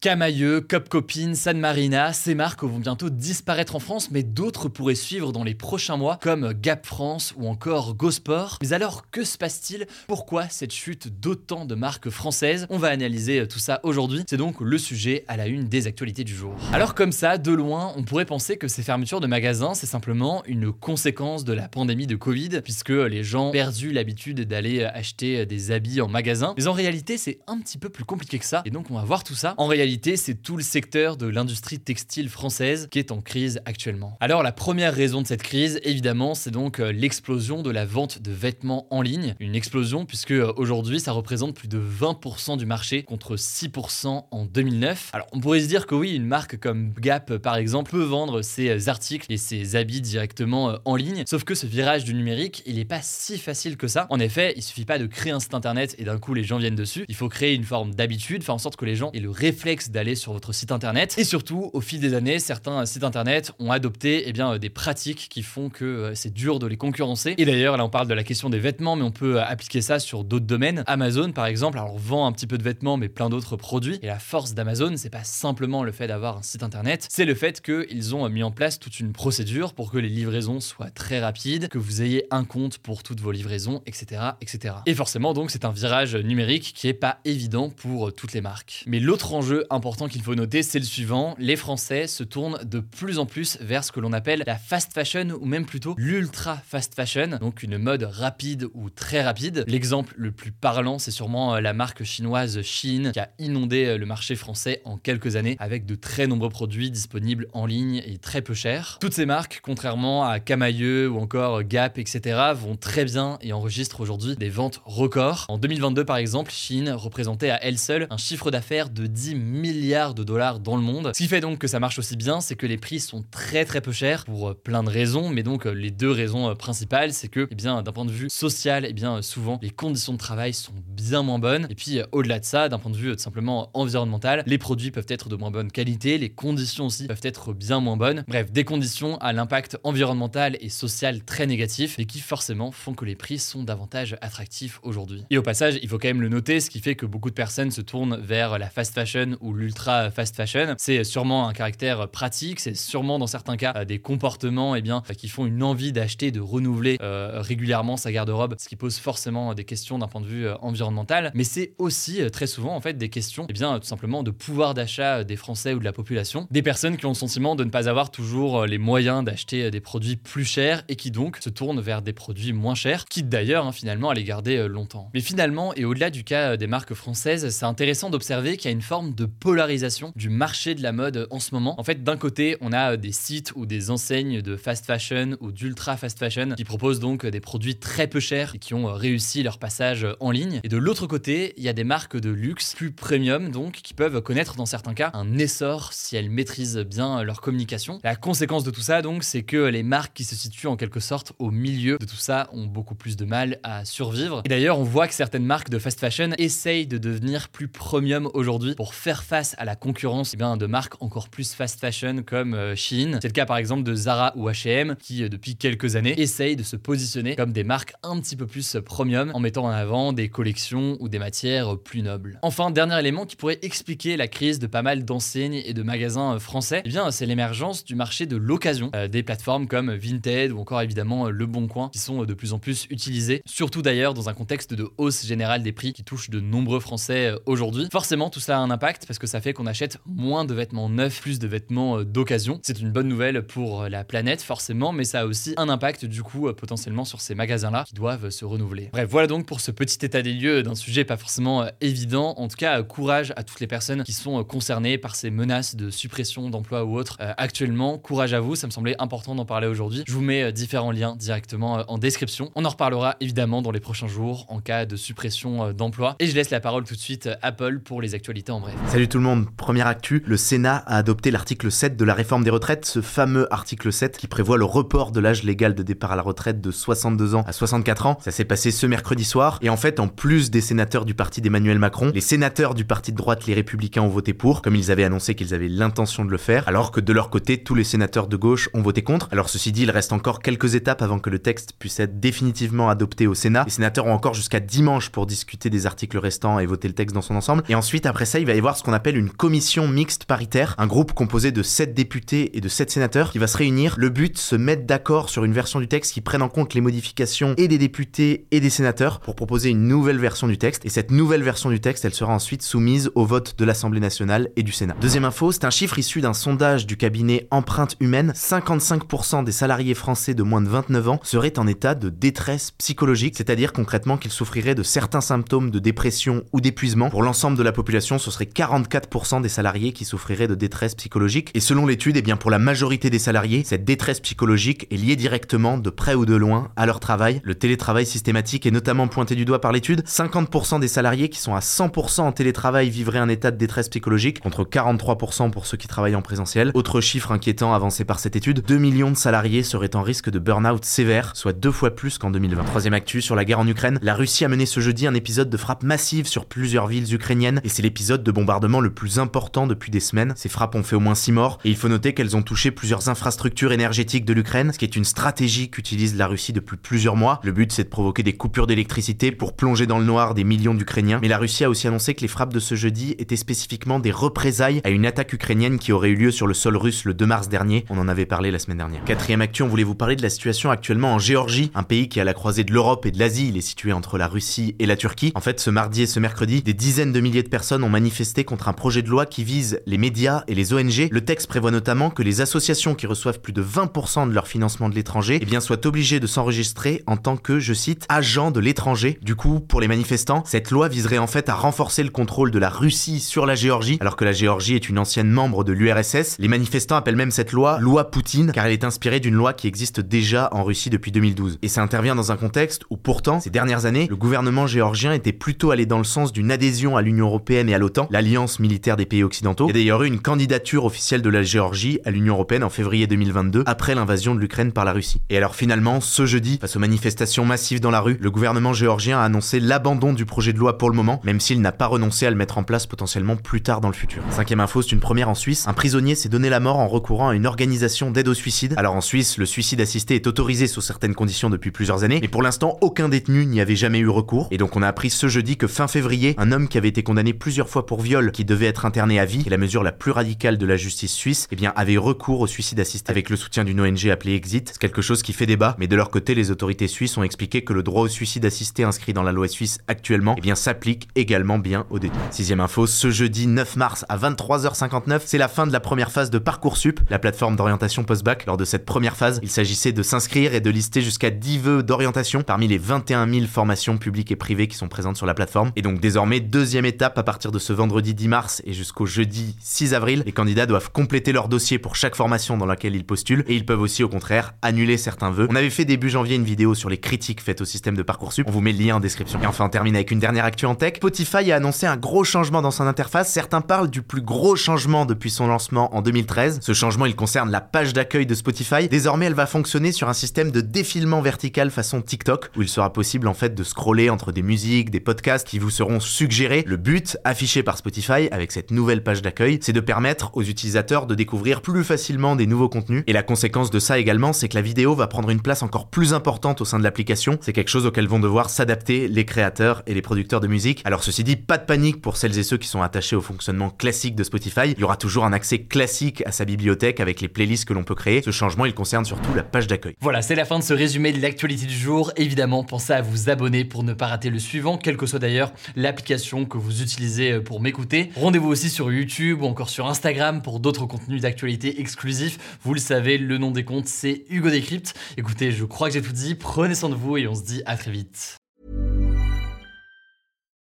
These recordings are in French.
Camailleux, Cop Copine, San Marina, ces marques vont bientôt disparaître en France, mais d'autres pourraient suivre dans les prochains mois, comme Gap France ou encore GoSport. Mais alors, que se passe-t-il? Pourquoi cette chute d'autant de marques françaises? On va analyser tout ça aujourd'hui. C'est donc le sujet à la une des actualités du jour. Alors comme ça, de loin, on pourrait penser que ces fermetures de magasins, c'est simplement une conséquence de la pandémie de Covid, puisque les gens ont perdu l'habitude d'aller acheter des habits en magasin. Mais en réalité, c'est un petit peu plus compliqué que ça. Et donc, on va voir tout ça. En réalité, c'est tout le secteur de l'industrie textile française qui est en crise actuellement. Alors la première raison de cette crise, évidemment, c'est donc euh, l'explosion de la vente de vêtements en ligne. Une explosion puisque euh, aujourd'hui, ça représente plus de 20% du marché contre 6% en 2009. Alors on pourrait se dire que oui, une marque comme Gap, par exemple, peut vendre ses articles et ses habits directement euh, en ligne. Sauf que ce virage du numérique, il n'est pas si facile que ça. En effet, il suffit pas de créer un site internet et d'un coup les gens viennent dessus. Il faut créer une forme d'habitude, faire en sorte que les gens aient le réflexe d'aller sur votre site internet. Et surtout, au fil des années, certains sites internet ont adopté eh bien, des pratiques qui font que euh, c'est dur de les concurrencer. Et d'ailleurs, là, on parle de la question des vêtements, mais on peut appliquer ça sur d'autres domaines. Amazon, par exemple, alors vend un petit peu de vêtements, mais plein d'autres produits. Et la force d'Amazon, c'est pas simplement le fait d'avoir un site internet, c'est le fait qu'ils ont mis en place toute une procédure pour que les livraisons soient très rapides, que vous ayez un compte pour toutes vos livraisons, etc., etc. Et forcément, donc, c'est un virage numérique qui est pas évident pour toutes les marques. Mais l'autre enjeu important qu'il faut noter, c'est le suivant. Les Français se tournent de plus en plus vers ce que l'on appelle la fast fashion ou même plutôt l'ultra fast fashion, donc une mode rapide ou très rapide. L'exemple le plus parlant, c'est sûrement euh, la marque chinoise Shein qui a inondé euh, le marché français en quelques années avec de très nombreux produits disponibles en ligne et très peu chers. Toutes ces marques, contrairement à Camailleux ou encore Gap, etc., vont très bien et enregistrent aujourd'hui des ventes records. En 2022, par exemple, Shein représentait à elle seule un chiffre d'affaires de 10 milliards de dollars dans le monde. Ce qui fait donc que ça marche aussi bien, c'est que les prix sont très très peu chers pour euh, plein de raisons, mais donc euh, les deux raisons euh, principales, c'est que, eh bien, d'un point de vue social, eh bien, souvent les conditions de travail sont bien moins bonnes. Et puis, au-delà de ça, d'un point de vue simplement environnemental, les produits peuvent être de moins bonne qualité, les conditions aussi peuvent être bien moins bonnes. Bref, des conditions à l'impact environnemental et social très négatif et qui forcément font que les prix sont davantage attractifs aujourd'hui. Et au passage, il faut quand même le noter, ce qui fait que beaucoup de personnes se tournent vers la fast fashion ou l'ultra fast fashion. C'est sûrement un caractère pratique, c'est sûrement dans certains cas euh, des comportements et eh bien, qui font une envie d'acheter, de renouveler euh, régulièrement sa garde-robe, ce qui pose forcément des questions d'un point de vue euh, environnemental. Mais c'est aussi très souvent en fait des questions, et eh bien, tout simplement de pouvoir d'achat des Français ou de la population, des personnes qui ont le sentiment de ne pas avoir toujours les moyens d'acheter des produits plus chers et qui donc se tournent vers des produits moins chers, quitte d'ailleurs hein, finalement à les garder longtemps. Mais finalement, et au-delà du cas des marques françaises, c'est intéressant d'observer qu'il y a une forme de polarisation du marché de la mode en ce moment. En fait, d'un côté, on a des sites ou des enseignes de fast fashion ou d'ultra fast fashion qui proposent donc des produits très peu chers et qui ont réussi leur passage en ligne. Et de l'autre côté, il y a des marques de luxe plus premium donc qui peuvent connaître dans certains cas un essor si elles maîtrisent bien leur communication. La conséquence de tout ça donc, c'est que les marques qui se situent en quelque sorte au milieu de tout ça ont beaucoup plus de mal à survivre. Et d'ailleurs, on voit que certaines marques de fast fashion essayent de devenir plus premium aujourd'hui pour faire face à la concurrence eh de marques encore plus fast fashion comme euh. C'est le cas par exemple de Zara ou H&M qui euh, depuis quelques années essayent de se positionner comme des marques un petit peu plus premium en mettant en avant des collections ou des matières plus nobles. Enfin, dernier élément qui pourrait expliquer la crise de pas mal d'enseignes et de magasins euh, français, eh bien c'est l'émergence du marché de l'occasion, des plateformes comme Vinted ou encore évidemment Le Bon Coin qui sont de plus en plus utilisées, surtout d'ailleurs dans un contexte de hausse générale des prix qui touche de nombreux Français aujourd'hui. Forcément, tout ça a un impact parce parce que ça fait qu'on achète moins de vêtements neufs, plus de vêtements euh, d'occasion. C'est une bonne nouvelle pour euh, la planète forcément, mais ça a aussi un impact du coup potentiellement sur ces magasins-là qui doivent se renouveler. Bref, voilà donc pour ce petit état des lieux d'un sujet pas forcément évident. En tout cas, courage à toutes les personnes qui sont concernées par ces menaces de suppression d'emplois ou autres actuellement. Courage à vous, ça me semblait important d'en parler aujourd'hui. Je vous mets différents liens directement en description. On en reparlera évidemment dans les prochains jours en cas de suppression d'emplois. Et je laisse la parole tout de suite à Apple pour les actualités en bref. Salut tout le monde, première actu, le Sénat a adopté l'article 7 de la réforme des retraites, ce fameux article 7 qui prévoit le report de l'âge légal de départ à la retraite de 62 ans à 64 ans. Ça s'est passé ce mercredi soir et en fait en plus des sénateurs du parti d'Emmanuel Macron, les sénateurs du parti de droite les républicains ont voté pour, comme ils avaient annoncé qu'ils avaient l'intention de le faire, alors que de leur côté tous les sénateurs de gauche ont voté contre. Alors ceci dit, il reste encore quelques étapes avant que le texte puisse être définitivement adopté au Sénat. Les sénateurs ont encore jusqu'à dimanche pour discuter des articles restants et voter le texte dans son ensemble. Et ensuite, après ça, il va y avoir ce qu'on appelle une commission mixte paritaire, un groupe composé de 7 députés et de 7 sénateurs qui va se réunir. Le but, se mettre d'accord sur une version du texte qui prenne en compte les modifications et des députés et des sénateurs pour proposer une nouvelle version du texte. Et cette nouvelle version du texte, elle sera ensuite soumise au vote de l'Assemblée nationale et du Sénat. Deuxième info, c'est un chiffre issu d'un sondage du cabinet Empreinte Humaine. 55% des salariés français de moins de 29 ans seraient en état de détresse psychologique, c'est-à-dire concrètement qu'ils souffriraient de certains symptômes de dépression ou d'épuisement. Pour l'ensemble de la population, ce serait 44% des salariés qui souffriraient de détresse psychologique. Et selon l'étude, eh bien pour la majorité des salariés, cette détresse psychologique est liée directement, de près ou de loin, à leur travail. Le télétravail systématique est notamment pointé du doigt par l'étude. 50% des salariés qui sont à 100% en télétravail vivraient un état de détresse psychologique, contre 43% pour ceux qui travaillent en présentiel. Autre chiffre inquiétant avancé par cette étude, 2 millions de salariés seraient en risque de burn-out sévère, soit deux fois plus qu'en 2020. Troisième actu sur la guerre en Ukraine, la Russie a mené ce jeudi un épisode de frappe massive sur plusieurs villes ukrainiennes et c'est l'épisode de bombardement le plus important depuis des semaines. Ces frappes ont fait au moins 6 morts et il faut noter qu'elles ont touché plusieurs infrastructures énergétiques de l'Ukraine, ce qui est une stratégie qu'utilise la Russie depuis plusieurs mois. Le but c'est de provoquer des coupures d'électricité pour plonger dans le noir des millions d'Ukrainiens. Mais la Russie a aussi annoncé que les frappes de ce jeudi étaient spécifiquement des représailles à une attaque ukrainienne qui aurait eu lieu sur le sol russe le 2 mars dernier. On en avait parlé la semaine dernière. Quatrième actu, on voulait vous parler de la situation actuellement en Géorgie, un pays qui est à la croisée de l'Europe et de l'Asie. Il est situé entre la Russie et la Turquie. En fait, ce mardi et ce mercredi, des dizaines de milliers de personnes ont manifesté contre un projet de loi qui vise les médias et les ONG. Le texte prévoit notamment que les associations qui reçoivent plus de 20% de leur financement de l'étranger eh bien, soient obligées de s'enregistrer en tant que, je cite, agents de l'étranger. Du coup, pour les manifestants, cette loi viserait en fait à renforcer le contrôle de la Russie sur la Géorgie, alors que la Géorgie est une ancienne membre de l'URSS. Les manifestants appellent même cette loi loi Poutine, car elle est inspirée d'une loi qui existe déjà en Russie depuis 2012. Et ça intervient dans un contexte où pourtant, ces dernières années, le gouvernement géorgien était plutôt allé dans le sens d'une adhésion à l'Union européenne et à l'OTAN, l'alliance militaire des pays occidentaux. Il y a d'ailleurs eu une candidature officielle de la Géorgie à l'Union européenne en février 2022, après l'invasion de l'Ukraine par la Russie. Et alors finalement, ce jeudi, face aux manifestations massives dans la rue, le gouvernement géorgien a annoncé l'abandon du projet de loi pour le moment, même s'il n'a pas renoncé à le mettre en place potentiellement plus tard dans le futur. Cinquième info, c'est une première en Suisse. Un prisonnier s'est donné la mort en recourant à une organisation d'aide au suicide. Alors en Suisse, le suicide assisté est autorisé sous certaines conditions depuis plusieurs années, mais pour l'instant, aucun détenu n'y avait jamais eu recours. Et donc on a appris ce jeudi que fin février, un homme qui avait été condamné plusieurs fois pour viol, qui devait être interné à vie, et la mesure la plus radicale de la justice suisse, eh bien avait recours au suicide assisté avec le soutien d'une ONG appelée Exit. C'est quelque chose qui fait débat, mais de leur côté, les autorités suisses ont expliqué que le droit au suicide assisté inscrit dans la loi suisse actuellement, eh bien s'applique également bien au détenus. Sixième info, ce jeudi 9 mars à 23h59, c'est la fin de la première phase de Parcoursup, la plateforme d'orientation post-bac. Lors de cette première phase, il s'agissait de s'inscrire et de lister jusqu'à 10 vœux d'orientation parmi les 21 000 formations publiques et privées qui sont présentes sur la plateforme. Et donc désormais, deuxième étape, à partir de ce vendredi 10 mars et jusqu'au jeudi 6 avril, les candidats doivent compléter leur dossier pour chaque formation dans laquelle ils postulent et ils peuvent aussi au contraire annuler certains vœux. On avait fait début janvier une vidéo sur les critiques faites au système de Parcoursup, on vous met le lien en description. Et enfin on termine avec une dernière actu en tech. Spotify a annoncé un gros changement dans son interface, certains parlent du plus gros changement depuis son lancement en 2013. Ce changement il concerne la page d'accueil de Spotify. Désormais elle va fonctionner sur un système de défilement vertical façon TikTok où il sera possible en fait de scroller entre des musiques, des podcasts qui vous seront suggérés. Le but affiché par Spotify avec cette nouvelle page d'accueil, c'est de permettre aux utilisateurs de découvrir plus facilement des nouveaux contenus. Et la conséquence de ça également, c'est que la vidéo va prendre une place encore plus importante au sein de l'application. C'est quelque chose auquel vont devoir s'adapter les créateurs et les producteurs de musique. Alors ceci dit, pas de panique pour celles et ceux qui sont attachés au fonctionnement classique de Spotify. Il y aura toujours un accès classique à sa bibliothèque avec les playlists que l'on peut créer. Ce changement, il concerne surtout la page d'accueil. Voilà, c'est la fin de ce résumé de l'actualité du jour. Évidemment, pensez à vous abonner pour ne pas rater le suivant, quelle que soit d'ailleurs l'application que vous utilisez pour m'écouter. Rendez-vous aussi sur YouTube ou encore sur Instagram pour d'autres contenus d'actualité exclusifs. Vous le savez, le nom des comptes, c'est Hugo Décrypte. Écoutez, je crois que j'ai tout dit. Prenez soin de vous et on se dit à très vite.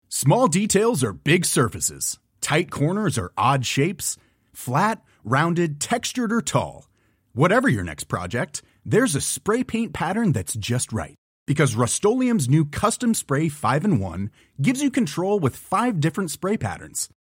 Small details are big surfaces. Tight corners are odd shapes. Flat, rounded, textured, or tall. Whatever your next project, there's a spray paint pattern that's just right. Because Rust new Custom Spray 5 in 1 gives you control with five different spray patterns.